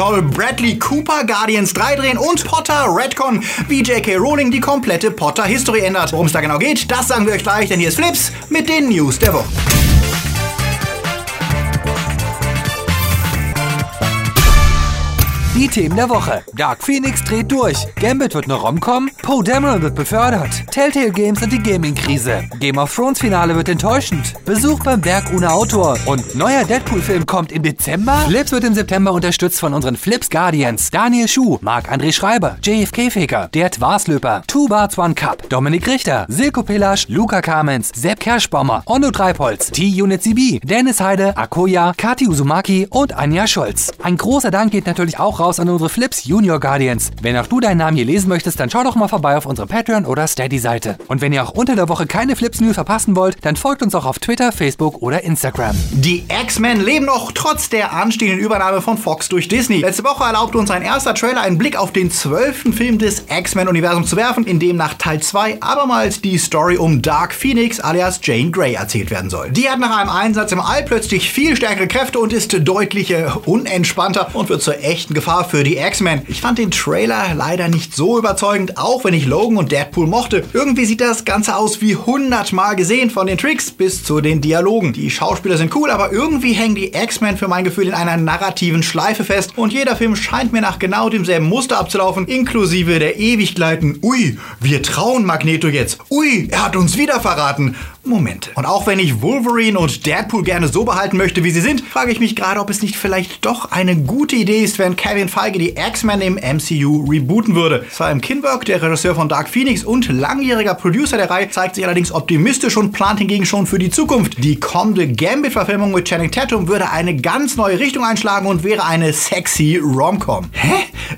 soll Bradley Cooper Guardians 3 drehen und Potter Redcon, wie J.K. Rowling die komplette Potter-History ändert. Worum es da genau geht, das sagen wir euch gleich, denn hier ist Flips mit den News der Woche. Die Themen der Woche. Dark Phoenix dreht durch. Gambit wird eine Rom-Com. Poe Dameron wird befördert. Telltale Games und die Gaming-Krise. Game of Thrones Finale wird enttäuschend. Besuch beim Werk ohne Autor. Und neuer Deadpool-Film kommt im Dezember? Flips wird im September unterstützt von unseren Flips Guardians. Daniel Schuh, Marc-André Schreiber, JFK Faker, Dert Waslöper, Two Barts One Cup, Dominik Richter, Silko Pillasch, Luca Kamens, Sepp Kerschbaumer, Onno Treipholz, T-Unit CB, Dennis Heide, Akoya, Kati Uzumaki und Anja Scholz. Ein großer Dank geht natürlich auch raus an unsere Flips Junior Guardians. Wenn auch du deinen Namen hier lesen möchtest, dann schau doch mal vorbei auf unsere Patreon oder Steady-Seite. Und wenn ihr auch unter der Woche keine Flips News verpassen wollt, dann folgt uns auch auf Twitter, Facebook oder Instagram. Die X-Men leben noch trotz der anstehenden Übernahme von Fox durch Disney. Letzte Woche erlaubte uns ein erster Trailer einen Blick auf den zwölften Film des X-Men-Universums zu werfen, in dem nach Teil 2 abermals die Story um Dark Phoenix alias Jane Grey erzählt werden soll. Die hat nach einem Einsatz im All plötzlich viel stärkere Kräfte und ist deutlich äh, unentspannter und wird zur echten Gefahr für die X-Men. Ich fand den Trailer leider nicht so überzeugend, auch wenn ich Logan und Deadpool mochte. Irgendwie sieht das Ganze aus wie hundertmal gesehen, von den Tricks bis zu den Dialogen. Die Schauspieler sind cool, aber irgendwie hängen die X-Men für mein Gefühl in einer narrativen Schleife fest und jeder Film scheint mir nach genau demselben Muster abzulaufen, inklusive der ewig gleiten Ui, wir trauen Magneto jetzt. Ui, er hat uns wieder verraten. Momente. Und auch wenn ich Wolverine und Deadpool gerne so behalten möchte, wie sie sind, frage ich mich gerade, ob es nicht vielleicht doch eine gute Idee ist, wenn Kevin Feige die X-Men im MCU rebooten würde. Simon Kinberg, der Regisseur von Dark Phoenix und langjähriger Producer der Reihe, zeigt sich allerdings optimistisch und plant hingegen schon für die Zukunft. Die kommende Gambit-Verfilmung mit Channing Tatum würde eine ganz neue Richtung einschlagen und wäre eine sexy Rom-Com. Hä?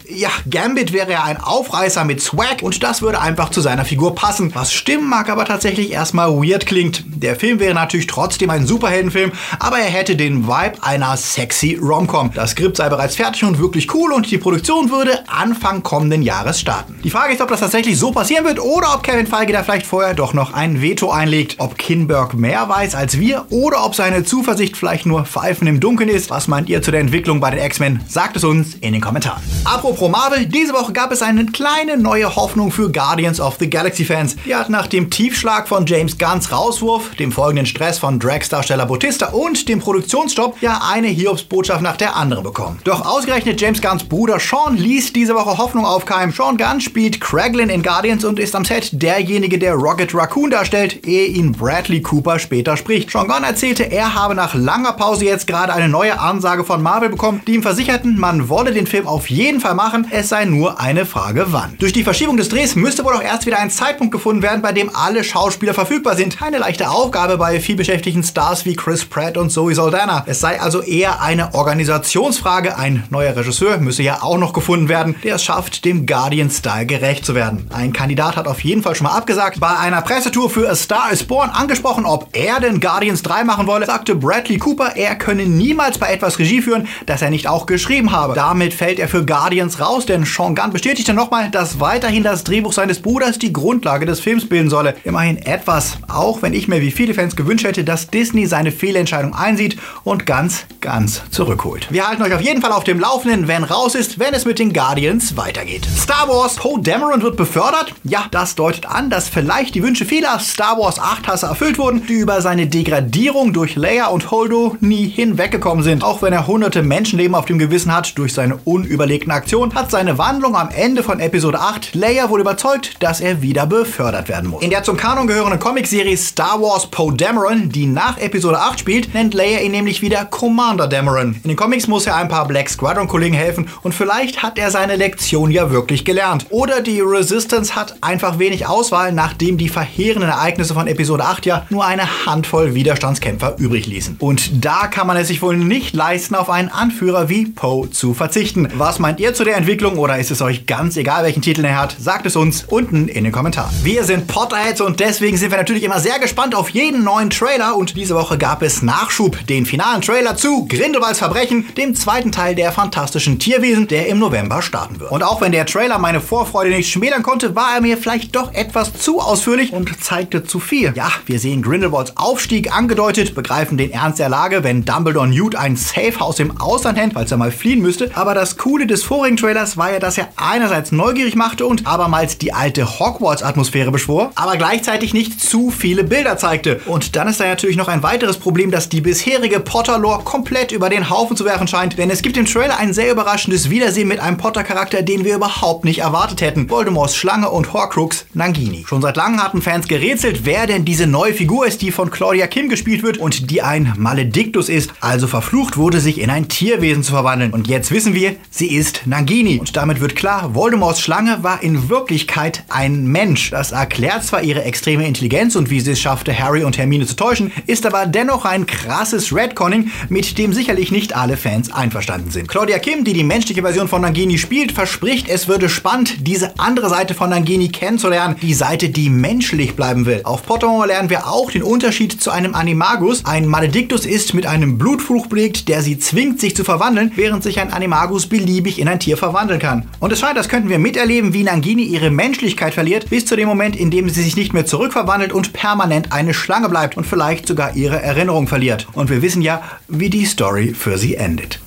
Ja, Gambit wäre ja ein Aufreißer mit Swag und das würde einfach zu seiner Figur passen. Was stimmen mag aber tatsächlich erstmal weird klingt. Der Film wäre natürlich trotzdem ein Superheldenfilm, aber er hätte den Vibe einer sexy Rom-Com. Das Skript sei bereits fertig und wirklich cool und die Produktion würde Anfang kommenden Jahres starten. Die Frage ist, ob das tatsächlich so passieren wird oder ob Kevin Feige da vielleicht vorher doch noch ein Veto einlegt. Ob Kinberg mehr weiß als wir oder ob seine Zuversicht vielleicht nur Pfeifen im Dunkeln ist. Was meint ihr zu der Entwicklung bei den X-Men? Sagt es uns in den Kommentaren. Apropos Marvel, diese Woche gab es eine kleine neue Hoffnung für Guardians of the Galaxy Fans. Die hat nach dem Tiefschlag von James Gunns Rauswurf, dem folgenden Stress von Drax-Darsteller Bautista und dem Produktionsstopp ja eine Hiobsbotschaft nach der anderen bekommen. Doch ausgerechnet James Gunns Bruder Sean ließ diese Woche Hoffnung aufkeimen. Sean Gunn spielt Kraglin in Guardians und ist am Set derjenige, der Rocket Raccoon darstellt, ehe ihn Bradley Cooper später spricht. Sean Gunn erzählte, er habe nach langer Pause jetzt gerade eine neue Ansage von Marvel bekommen, die ihm versicherten, man wolle den Film auf jeden Fall machen, es sei nur eine Frage wann. Durch die Verschiebung des Drehs müsste wohl auch erst wieder ein Zeitpunkt gefunden werden, bei dem alle Schauspieler verfügbar sind. Keine leichte Aufgabe bei vielbeschäftigten Stars wie Chris Pratt und Zoe Saldana. Es sei also eher eine Organisationsfrage. Ein neuer Regisseur müsse ja auch noch gefunden werden, der es schafft, dem Guardian-Style gerecht zu werden. Ein Kandidat hat auf jeden Fall schon mal abgesagt. Bei einer Pressetour für A Star is Born angesprochen, ob er denn Guardians 3 machen wolle, sagte Bradley Cooper, er könne niemals bei etwas Regie führen, das er nicht auch geschrieben habe. Damit fällt er für Guardians raus, denn Sean Gunn bestätigte nochmal, dass weiterhin das Drehbuch seines Bruders die Grundlage des Films bilden solle. Immerhin etwas, auch wenn ich mir wie viele Fans gewünscht hätte, dass Disney seine Fehlentscheidung einsieht und ganz, ganz zurückholt. Wir halten euch auf jeden Fall auf dem Laufenden, wenn raus ist, wenn es mit den Guardians weitergeht. Star Wars, Poe Dameron wird befördert. Ja, das deutet an, dass vielleicht die Wünsche vieler Star Wars 8-Hasser erfüllt wurden, die über seine Degradierung durch Leia und Holdo nie hinweggekommen sind. Auch wenn er hunderte Menschenleben auf dem Gewissen hat durch seine unüberlegten Aktionen, hat seine Wandlung am Ende von Episode 8 Leia wohl überzeugt, dass er wieder befördert werden muss. In der zum Kanon gehörenden Comicserie Star Wars Poe Dameron, die nach Episode 8 spielt, nennt Leia ihn nämlich wieder Commander Dameron. In den Comics muss er ein paar Black Squadron-Kollegen helfen und vielleicht hat er seine Lektion ja wirklich gelernt. Oder die Resistance hat einfach wenig Auswahl, nachdem die verheerenden Ereignisse von Episode 8 ja nur eine Handvoll Widerstandskämpfer übrig ließen. Und da kann man es sich wohl nicht leisten, auf einen Anführer wie Poe zu verzichten. Was meint ihr ihr zu der Entwicklung oder ist es euch ganz egal, welchen Titel er hat? Sagt es uns unten in den Kommentaren. Wir sind Potterheads und deswegen sind wir natürlich immer sehr gespannt auf jeden neuen Trailer und diese Woche gab es Nachschub, den finalen Trailer zu Grindelwalds Verbrechen, dem zweiten Teil der fantastischen Tierwesen, der im November starten wird. Und auch wenn der Trailer meine Vorfreude nicht schmälern konnte, war er mir vielleicht doch etwas zu ausführlich und zeigte zu viel. Ja, wir sehen Grindelwalds Aufstieg angedeutet, begreifen den Ernst der Lage, wenn Dumbledore Newt ein Safehouse im Ausland hält, falls er mal fliehen müsste. Aber das Coole des vorigen Trailers war ja, dass er einerseits neugierig machte und abermals die alte Hogwarts-Atmosphäre beschwor, aber gleichzeitig nicht zu viele Bilder zeigte. Und dann ist da natürlich noch ein weiteres Problem, dass die bisherige Potter-Lore komplett über den Haufen zu werfen scheint, denn es gibt im Trailer ein sehr überraschendes Wiedersehen mit einem Potter-Charakter, den wir überhaupt nicht erwartet hätten. Voldemorts Schlange und Horcrux Nangini. Schon seit langem hatten Fans gerätselt, wer denn diese neue Figur ist, die von Claudia Kim gespielt wird und die ein Malediktus ist, also verflucht wurde, sich in ein Tierwesen zu verwandeln. Und jetzt wissen wir, sie ist Nangini. Und damit wird klar, Voldemorts Schlange war in Wirklichkeit ein Mensch. Das erklärt zwar ihre extreme Intelligenz und wie sie es schaffte, Harry und Hermine zu täuschen, ist aber dennoch ein krasses Redconning, mit dem sicherlich nicht alle Fans einverstanden sind. Claudia Kim, die die menschliche Version von Nangini spielt, verspricht, es würde spannend, diese andere Seite von Nangini kennenzulernen, die Seite, die menschlich bleiben will. Auf Pottermore lernen wir auch den Unterschied zu einem Animagus. Ein Maledictus ist mit einem Blutfluch belegt, der sie zwingt, sich zu verwandeln, während sich ein Animagus beliebig in ein Tier verwandeln kann. Und es scheint, das könnten wir miterleben, wie Nangini ihre Menschlichkeit verliert, bis zu dem Moment, in dem sie sich nicht mehr zurückverwandelt und permanent eine Schlange bleibt und vielleicht sogar ihre Erinnerung verliert. Und wir wissen ja, wie die Story für sie endet.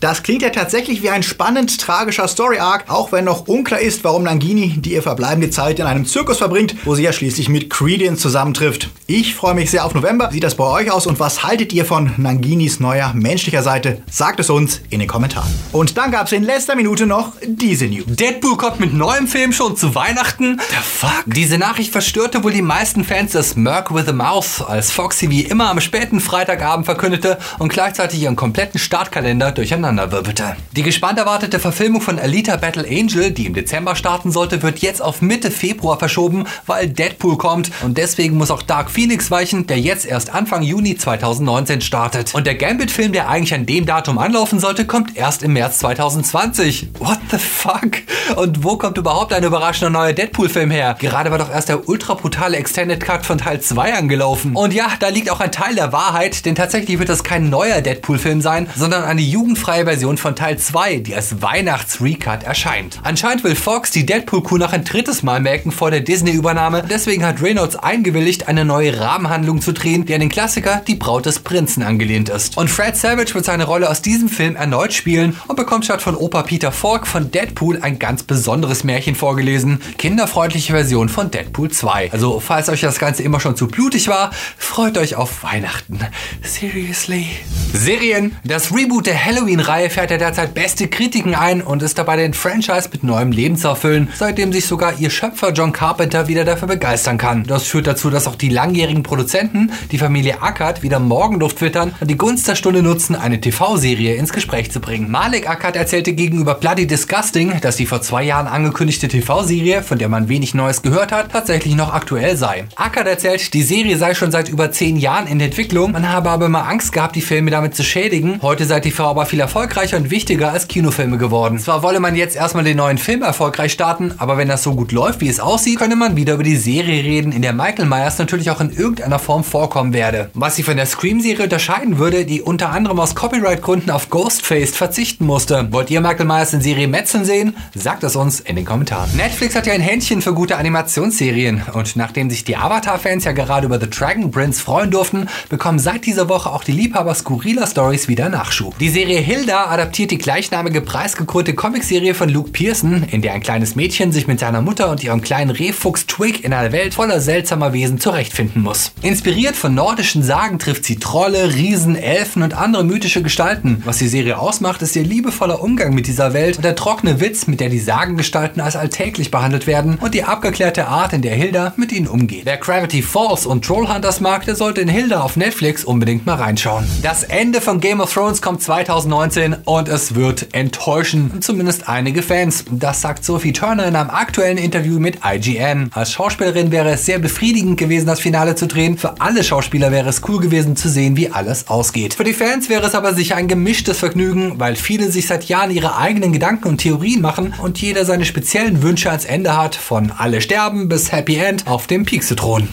Das klingt ja tatsächlich wie ein spannend tragischer Story-Arc, auch wenn noch unklar ist, warum Nangini die ihr verbleibende Zeit in einem Zirkus verbringt, wo sie ja schließlich mit Credence zusammentrifft. Ich freue mich sehr auf November. Sieht das bei euch aus und was haltet ihr von Nanginis neuer menschlicher Seite? Sagt es uns in den Kommentaren. Und dann gab es in letzter Minute noch diese News. Deadpool kommt mit neuem Film schon zu Weihnachten. The fuck? Diese Nachricht verstörte wohl die meisten Fans des Merc with a Mouth, als Foxy wie immer am späten Freitagabend verkündete und gleichzeitig ihren kompletten Startkalender durcheinander durcheinanderwirbelte. Die gespannt erwartete Verfilmung von Alita Battle Angel, die im Dezember starten sollte, wird jetzt auf Mitte Februar verschoben, weil Deadpool kommt und deswegen muss auch Dark Phoenix weichen, der jetzt erst Anfang Juni 2019 startet. Und der Gambit-Film, der eigentlich an dem Datum anlaufen sollte, kommt erst im März 2020. What the fuck? Und wo kommt überhaupt ein überraschender neuer Deadpool-Film her? Gerade war doch erst der ultra brutale Extended Cut von Teil 2 angelaufen. Und ja, da liegt auch ein Teil der Wahrheit, denn tatsächlich wird das kein neuer Deadpool-Film sein, sondern eine jugendfreie Version von Teil 2, die als Weihnachts-Recut erscheint. Anscheinend will Fox die Deadpool-Kuh noch ein drittes Mal melken vor der Disney-Übernahme. Deswegen hat Reynolds eingewilligt, eine neue Rahmenhandlung zu drehen, die an den Klassiker Die Braut des Prinzen angelehnt ist. Und Fred Savage wird seine Rolle aus diesem Film erneut spielen und bekommt statt von Opa Peter Falk von Deadpool ein ganz besonderes Märchen vorgelesen. Kinderfreundliche Version von Deadpool 2. Also, falls euch das Ganze immer schon zu blutig war, freut euch auf Weihnachten. Seriously. Serien. Das Reboot der Halloween-Reihe fährt ja derzeit beste Kritiken ein und ist dabei den Franchise mit neuem Leben zu erfüllen, seitdem sich sogar ihr Schöpfer John Carpenter wieder dafür begeistern kann. Das führt dazu, dass auch die langjährigen Produzenten, die Familie Ackert, wieder Morgenluft wittern und die Gunst der Stunde nutzen, eine TV-Serie ins Gespräch zu bringen. Malik Ackert erzählte gegenüber Bloody Disgusting, dass die vor zwei Jahren angekündigte TV-Serie, von der man wenig Neues gehört hat, tatsächlich noch aktuell sei. Ackert erzählt, die Serie sei schon seit über zehn Jahren in Entwicklung, man habe aber immer Angst gehabt, die Filme damit zu schädigen. Heute sei TV aber viel erfolgreicher und wichtiger als Kinofilme geworden. Zwar wolle man jetzt erstmal den neuen Film erfolgreich starten, aber wenn das so gut läuft, wie es aussieht, könne man wieder über die Serie reden, in der Michael Myers natürlich auch in irgendeiner Form vorkommen werde. Was sie von der Scream-Serie unterscheiden würde, die unter anderem aus Copyright-Gründen auf Ghostface verzichten musste. Wollt ihr Michael Myers in Serie Metzen sehen? Sagt es uns in den Kommentaren. Netflix hat ja ein Händchen für gute Animationsserien und nachdem sich die Avatar-Fans ja gerade über The Dragon Prince freuen durften, bekommen seit dieser Woche auch die Liebhaber skurriler Stories wieder Nachschub. Die Serie Hilda adaptiert die gleichnamige preisgekrönte Comicserie von Luke Pearson, in der ein kleines Mädchen sich mit seiner Mutter und ihrem kleinen Rehfuchs Twig in einer Welt voller seltsamer Wesen zurechtfinden muss. Inspiriert von nordischen Sagen trifft sie Trolle, Riesen, Elfen und andere mythische Gestalten. Was die Serie ausmacht, ist ihr liebevoller Umgang mit dieser Welt und der trockene Witz, mit der die Sagengestalten als alltäglich behandelt werden und die abgeklärte Art, in der Hilda mit ihnen umgeht. Wer Gravity Falls und Trollhunters mag, der sollte in Hilda auf Netflix unbedingt mal reinschauen. Das Ende von Game of Thrones kommt 2019 2019 und es wird enttäuschen, zumindest einige Fans. Das sagt Sophie Turner in einem aktuellen Interview mit IGN. Als Schauspielerin wäre es sehr befriedigend gewesen, das Finale zu drehen. Für alle Schauspieler wäre es cool gewesen zu sehen, wie alles ausgeht. Für die Fans wäre es aber sicher ein gemischtes Vergnügen, weil viele sich seit Jahren ihre eigenen Gedanken und Theorien machen und jeder seine speziellen Wünsche als Ende hat, von alle sterben bis Happy End auf dem Pixelthron.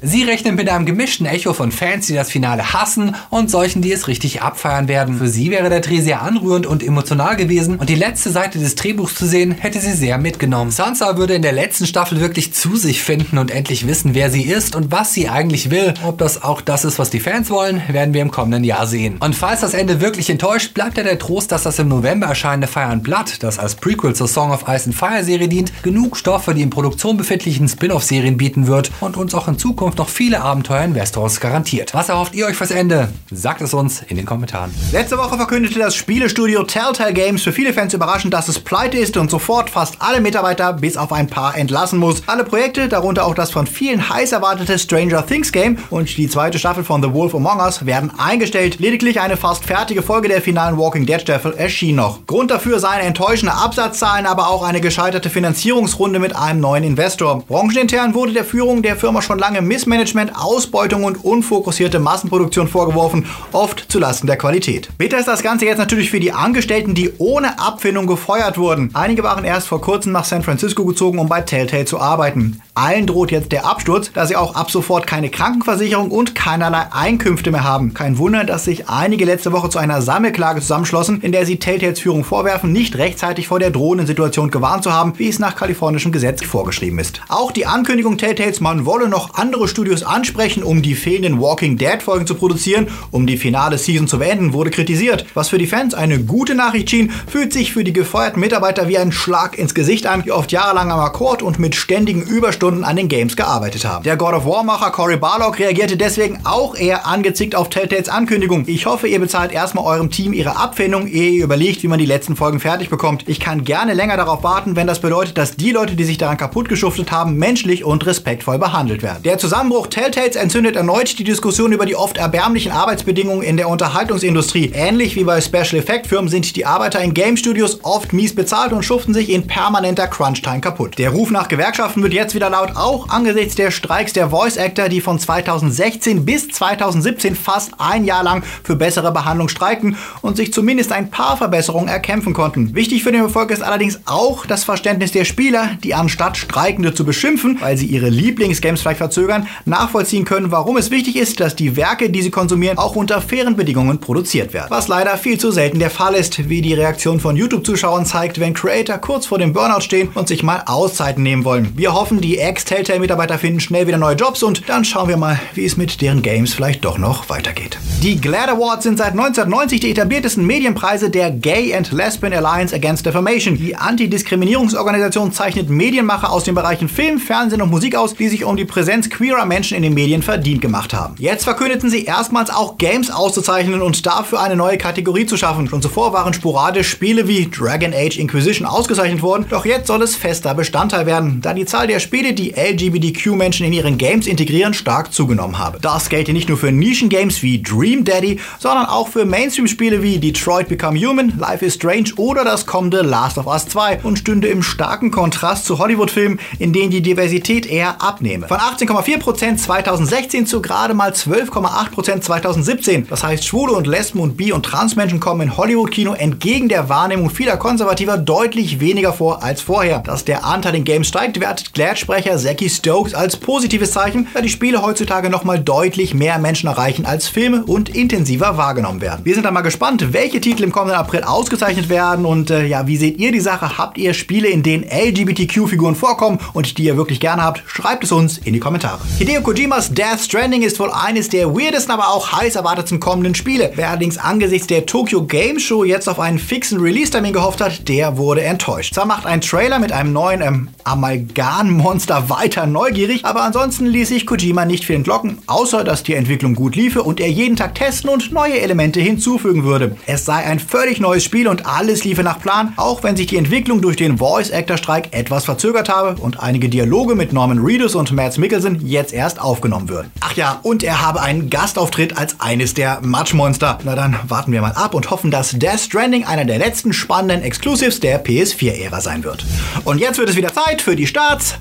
Sie rechnen mit einem gemischten Echo von Fans, die das Finale hassen und solchen, die es richtig abfeiern werden. Für sie wäre der Dreh sehr anrührend und emotional gewesen und die letzte Seite des Drehbuchs zu sehen, hätte sie sehr mitgenommen. Sansa würde in der letzten Staffel wirklich zu sich finden und endlich wissen, wer sie ist und was sie eigentlich will. Ob das auch das ist, was die Fans wollen, werden wir im kommenden Jahr sehen. Und falls das Ende wirklich enttäuscht, bleibt ja der Trost, dass das im November erscheinende Fire and Blood, das als Prequel zur Song of Ice and Fire Serie dient, genug Stoff für die in Produktion befindlichen Spin-off-Serien bieten wird und uns auch in Zukunft noch viele Abenteuer in Westeros garantiert. Was erhofft ihr euch fürs Ende? Sagt es uns in den Kommentaren. Letzte Woche verkündete das Spielestudio Telltale Games für viele Fans überraschend, dass es pleite ist und sofort fast alle Mitarbeiter bis auf ein paar entlassen muss. Alle Projekte, darunter auch das von vielen heiß erwartete Stranger Things Game und die zweite Staffel von The Wolf Among Us, werden eingestellt. Lediglich eine fast fertige Folge der finalen Walking Dead Staffel erschien noch. Grund dafür seien enttäuschende Absatzzahlen, aber auch eine gescheiterte Finanzierungsrunde mit einem neuen Investor. Branchenintern wurde der Führung der Firma schon lange Missmanagement, Ausbeutung und unfokussierte Massenproduktion vorgeworfen, oft zulasten der Qualität. Bitter ist das Ganze jetzt natürlich für die Angestellten, die ohne Abfindung gefeuert wurden. Einige waren erst vor kurzem nach San Francisco gezogen, um bei Telltale zu arbeiten. Allen droht jetzt der Absturz, da sie auch ab sofort keine Krankenversicherung und keinerlei Einkünfte mehr haben. Kein Wunder, dass sich einige letzte Woche zu einer Sammelklage zusammenschlossen, in der sie Telltales Führung vorwerfen, nicht rechtzeitig vor der drohenden Situation gewarnt zu haben, wie es nach kalifornischem Gesetz vorgeschrieben ist. Auch die Ankündigung Telltales, man wolle noch andere Studios ansprechen, um die fehlenden Walking Dead Folgen zu produzieren, um die finale Season zu beenden, wurde kritisiert. Was für die Fans eine gute Nachricht schien, fühlt sich für die gefeuerten Mitarbeiter wie ein Schlag ins Gesicht an, die oft jahrelang am Akkord und mit ständigen Überstunden an den Games gearbeitet haben. Der God of War Macher Cory Barlog reagierte deswegen auch eher angezickt auf Telltales Ankündigung. Ich hoffe, ihr bezahlt erstmal eurem Team ihre Abfindung, ehe ihr überlegt, wie man die letzten Folgen fertig bekommt. Ich kann gerne länger darauf warten, wenn das bedeutet, dass die Leute, die sich daran kaputt geschuftet haben, menschlich und respektvoll behandelt werden. Der Zusammenbruch Telltales entzündet erneut die Diskussion über die oft erbärmlichen Arbeitsbedingungen in der Unterhaltungsindustrie. Ähnlich wie bei Special Effect Firmen sind die Arbeiter in Game Studios oft mies bezahlt und schuften sich in permanenter Crunch-Time kaputt. Der Ruf nach Gewerkschaften wird jetzt wieder laut, auch angesichts der Streiks der Voice Actor, die von 2016 bis 2017 fast ein Jahr lang für bessere Behandlung streikten und sich zumindest ein paar Verbesserungen erkämpfen konnten. Wichtig für den Erfolg ist allerdings auch das Verständnis der Spieler, die anstatt Streikende zu beschimpfen, weil sie ihre Lieblingsgames vielleicht verzögern, nachvollziehen können, warum es wichtig ist, dass die Werke, die sie konsumieren, auch unter fairen Bedingungen produziert werden. Was leider viel zu selten der Fall ist, wie die Reaktion von YouTube-Zuschauern zeigt, wenn Creator kurz vor dem Burnout stehen und sich mal Auszeiten nehmen wollen. Wir hoffen, die Ex-Telltale-Mitarbeiter finden schnell wieder neue Jobs und dann schauen wir mal, wie es mit deren Games vielleicht doch noch weitergeht. Die GLAD Awards sind seit 1990 die etabliertesten Medienpreise der Gay and Lesbian Alliance Against Defamation. Die Antidiskriminierungsorganisation zeichnet Medienmacher aus den Bereichen Film, Fernsehen und Musik aus, die sich um die Präsenz queerer Menschen in den Medien verdient gemacht haben. Jetzt verkündeten sie erstmals auch Games auszuzeichnen und dafür eine neue Kategorie zu schaffen. Schon zuvor waren sporadisch Spiele wie Dragon Age Inquisition ausgezeichnet worden, doch jetzt soll es fester Bestandteil werden, da die Zahl der Spiele, die LGBTQ-Menschen in ihren Games integrieren, stark zugenommen habe. Das gelte nicht nur für Nischengames wie Dream Daddy, sondern auch für Mainstream-Spiele wie Detroit Become Human, Life is Strange oder das kommende Last of Us 2 und stünde im starken Kontrast zu Hollywood-Filmen, in denen die Diversität eher abnehme. Von 18,4% 2016 zu gerade mal 12,8% 2017. Das heißt, Schwule und Lesben und Bi- und Transmenschen kommen in Hollywood-Kino entgegen der Wahrnehmung vieler Konservativer deutlich weniger vor als vorher. Dass der Anteil in Games steigt, wertet Glad-Sprecher Zacky Stokes als positives Zeichen, da die Spiele heutzutage nochmal deutlich mehr Menschen erreichen als Filme und intensiver wahrgenommen werden. Wir sind dann mal gespannt, welche Titel im kommenden April ausgezeichnet werden und äh, ja, wie seht ihr die Sache? Habt ihr Spiele, in denen LGBTQ-Figuren vorkommen und die ihr wirklich gerne habt? Schreibt es uns in die Kommentare. Hideo Kojimas Death Stranding ist wohl eines der weirdesten, aber auch heiß erwarteten kommenden Spiele. Wer allerdings angesichts der Tokyo Game Show jetzt auf einen fixen Release-Termin gehofft hat, der wurde enttäuscht. Zwar macht ein Trailer mit einem neuen ähm, Amalgam-Monster weiter neugierig, aber ansonsten ließ sich Kojima nicht viel entlocken, außer dass die Entwicklung gut liefe und er jeden Tag testen und neue Elemente hinzufügen würde. Es sei ein völlig neues Spiel und alles liefe nach Plan, auch wenn sich die Entwicklung durch den Voice-Actor-Streik etwas verzögert habe und einige Dialoge mit Norman Reedus und Mads Mikkelsen Jetzt erst aufgenommen wird. Ach ja, und er habe einen Gastauftritt als eines der Matschmonster. Na dann warten wir mal ab und hoffen, dass Death Stranding einer der letzten spannenden Exclusives der PS4-Ära sein wird. Und jetzt wird es wieder Zeit für die Starts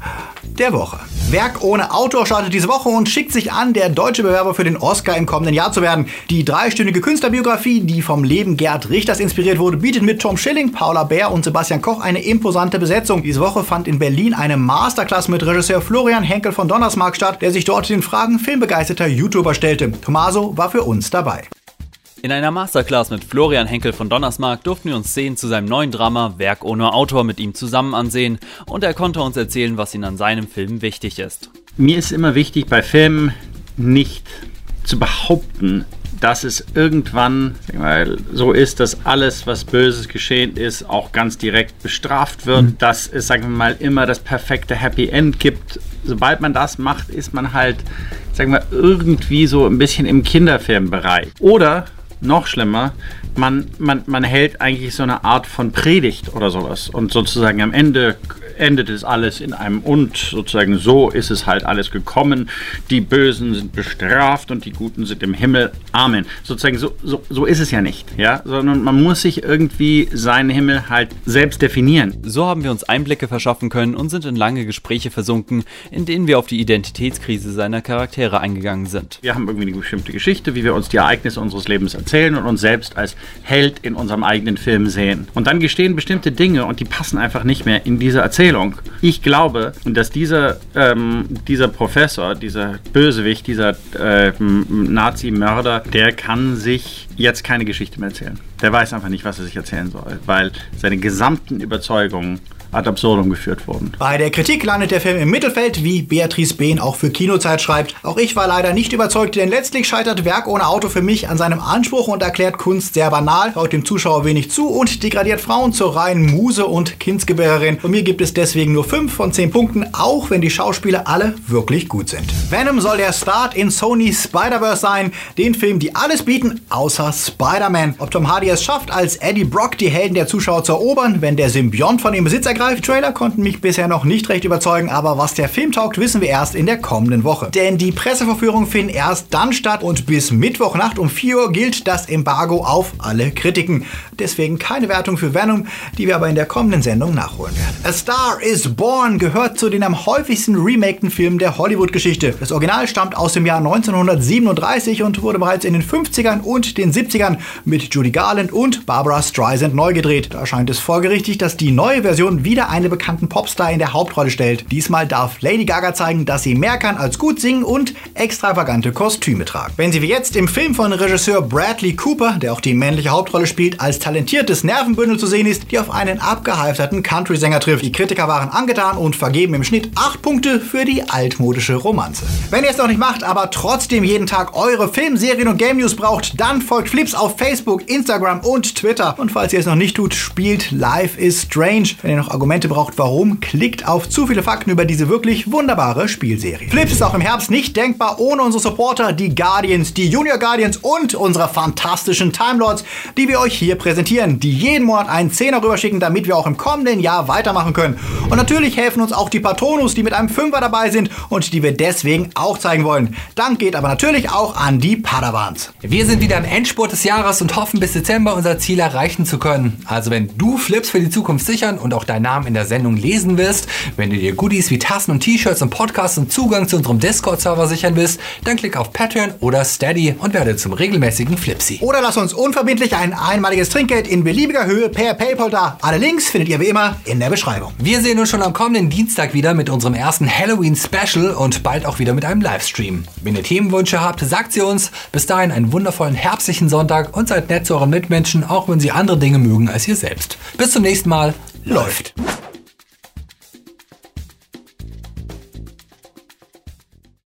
der Woche. Werk ohne Autor startet diese Woche und schickt sich an, der deutsche Bewerber für den Oscar im kommenden Jahr zu werden. Die dreistündige Künstlerbiografie, die vom Leben Gerd Richters inspiriert wurde, bietet mit Tom Schilling, Paula Bär und Sebastian Koch eine imposante Besetzung. Diese Woche fand in Berlin eine Masterclass mit Regisseur Florian Henkel von Statt, der sich dort den Fragen filmbegeisterter YouTuber stellte. Tomaso war für uns dabei. In einer Masterclass mit Florian Henkel von Donnersmark durften wir uns Szenen zu seinem neuen Drama Werk ohne Autor mit ihm zusammen ansehen und er konnte uns erzählen, was ihm an seinem Film wichtig ist. Mir ist immer wichtig bei Filmen nicht zu behaupten, dass es irgendwann mal, so ist, dass alles, was Böses geschehen ist, auch ganz direkt bestraft wird, mhm. dass es, sagen wir mal, immer das perfekte Happy End gibt. Sobald man das macht, ist man halt, sagen wir, irgendwie so ein bisschen im Kinderfilmbereich. Oder noch schlimmer, man, man, man hält eigentlich so eine Art von Predigt oder sowas. Und sozusagen am Ende endet es alles in einem Und. Sozusagen so ist es halt alles gekommen. Die Bösen sind bestraft und die Guten sind im Himmel. Amen. Sozusagen so, so, so ist es ja nicht. Ja? Sondern man muss sich irgendwie seinen Himmel halt selbst definieren. So haben wir uns Einblicke verschaffen können und sind in lange Gespräche versunken, in denen wir auf die Identitätskrise seiner Charaktere eingegangen sind. Wir haben irgendwie eine bestimmte Geschichte, wie wir uns die Ereignisse unseres Lebens erzählen und uns selbst als Held in unserem eigenen Film sehen. Und dann gestehen bestimmte Dinge und die passen einfach nicht mehr in diese Erzählung. Erzählung. Ich glaube, dass dieser, ähm, dieser Professor, dieser Bösewicht, dieser äh, Nazi-Mörder, der kann sich jetzt keine Geschichte mehr erzählen. Der weiß einfach nicht, was er sich erzählen soll, weil seine gesamten Überzeugungen ad absurdum geführt wurden. Bei der Kritik landet der Film im Mittelfeld, wie Beatrice Behn auch für Kinozeit schreibt. Auch ich war leider nicht überzeugt, denn letztlich scheitert Werk ohne Auto für mich an seinem Anspruch und erklärt Kunst sehr banal, traut dem Zuschauer wenig zu und degradiert Frauen zur reinen Muse und Kindsgebärerin. Von mir gibt es deswegen nur 5 von 10 Punkten, auch wenn die Schauspieler alle wirklich gut sind. Venom soll der Start in Sony Spider-Verse sein, den Film, die alles bieten, außer Spider-Man. Ob Tom Hardy es schafft, als Eddie Brock die Helden der Zuschauer zu erobern, wenn der Symbiont von ihm Besitz ergreift, Live-Trailer konnten mich bisher noch nicht recht überzeugen, aber was der Film taugt, wissen wir erst in der kommenden Woche. Denn die Presseverführungen finden erst dann statt und bis Mittwochnacht um 4 Uhr gilt das Embargo auf alle Kritiken. Deswegen keine Wertung für Venom, die wir aber in der kommenden Sendung nachholen werden. A Star is Born gehört zu den am häufigsten remakten Filmen der Hollywood-Geschichte. Das Original stammt aus dem Jahr 1937 und wurde bereits in den 50ern und den 70ern mit Judy Garland und Barbara Streisand neu gedreht. Da scheint es folgerichtig, dass die neue Version wieder einen bekannten Popstar in der Hauptrolle stellt. Diesmal darf Lady Gaga zeigen, dass sie mehr kann als gut singen und extravagante Kostüme tragen. Wenn sie wie jetzt im Film von Regisseur Bradley Cooper, der auch die männliche Hauptrolle spielt, als talentiertes Nervenbündel zu sehen ist, die auf einen abgehalfterten Country-Sänger trifft. Die Kritiker waren angetan und vergeben im Schnitt 8 Punkte für die altmodische Romanze. Wenn ihr es noch nicht macht, aber trotzdem jeden Tag eure Film, Serien und Game News braucht, dann folgt Flips auf Facebook, Instagram und Twitter. Und falls ihr es noch nicht tut, spielt Life is Strange. Wenn ihr noch Argumente braucht, warum, klickt auf zu viele Fakten über diese wirklich wunderbare Spielserie. Flips ist auch im Herbst nicht denkbar ohne unsere Supporter, die Guardians, die Junior Guardians und unsere fantastischen Timelords, die wir euch hier präsentieren, die jeden Monat einen Zehner rüberschicken, damit wir auch im kommenden Jahr weitermachen können. Und natürlich helfen uns auch die Patronus, die mit einem Fünfer dabei sind und die wir deswegen auch zeigen wollen. Dank geht aber natürlich auch an die Padawans. Wir sind wieder im Endspurt des Jahres und hoffen bis Dezember unser Ziel erreichen zu können. Also wenn du Flips für die Zukunft sichern und auch dein Name Namen in der Sendung lesen wirst. Wenn du dir Goodies wie Tassen und T-Shirts und Podcasts und Zugang zu unserem Discord-Server sichern willst, dann klick auf Patreon oder Steady und werde zum regelmäßigen Flipsy. Oder lass uns unverbindlich ein einmaliges Trinkgeld in beliebiger Höhe per PayPal da. Alle Links findet ihr wie immer in der Beschreibung. Wir sehen uns schon am kommenden Dienstag wieder mit unserem ersten Halloween-Special und bald auch wieder mit einem Livestream. Wenn ihr Themenwünsche habt, sagt sie uns. Bis dahin einen wundervollen herbstlichen Sonntag und seid nett zu euren Mitmenschen, auch wenn sie andere Dinge mögen als ihr selbst. Bis zum nächsten Mal läuft.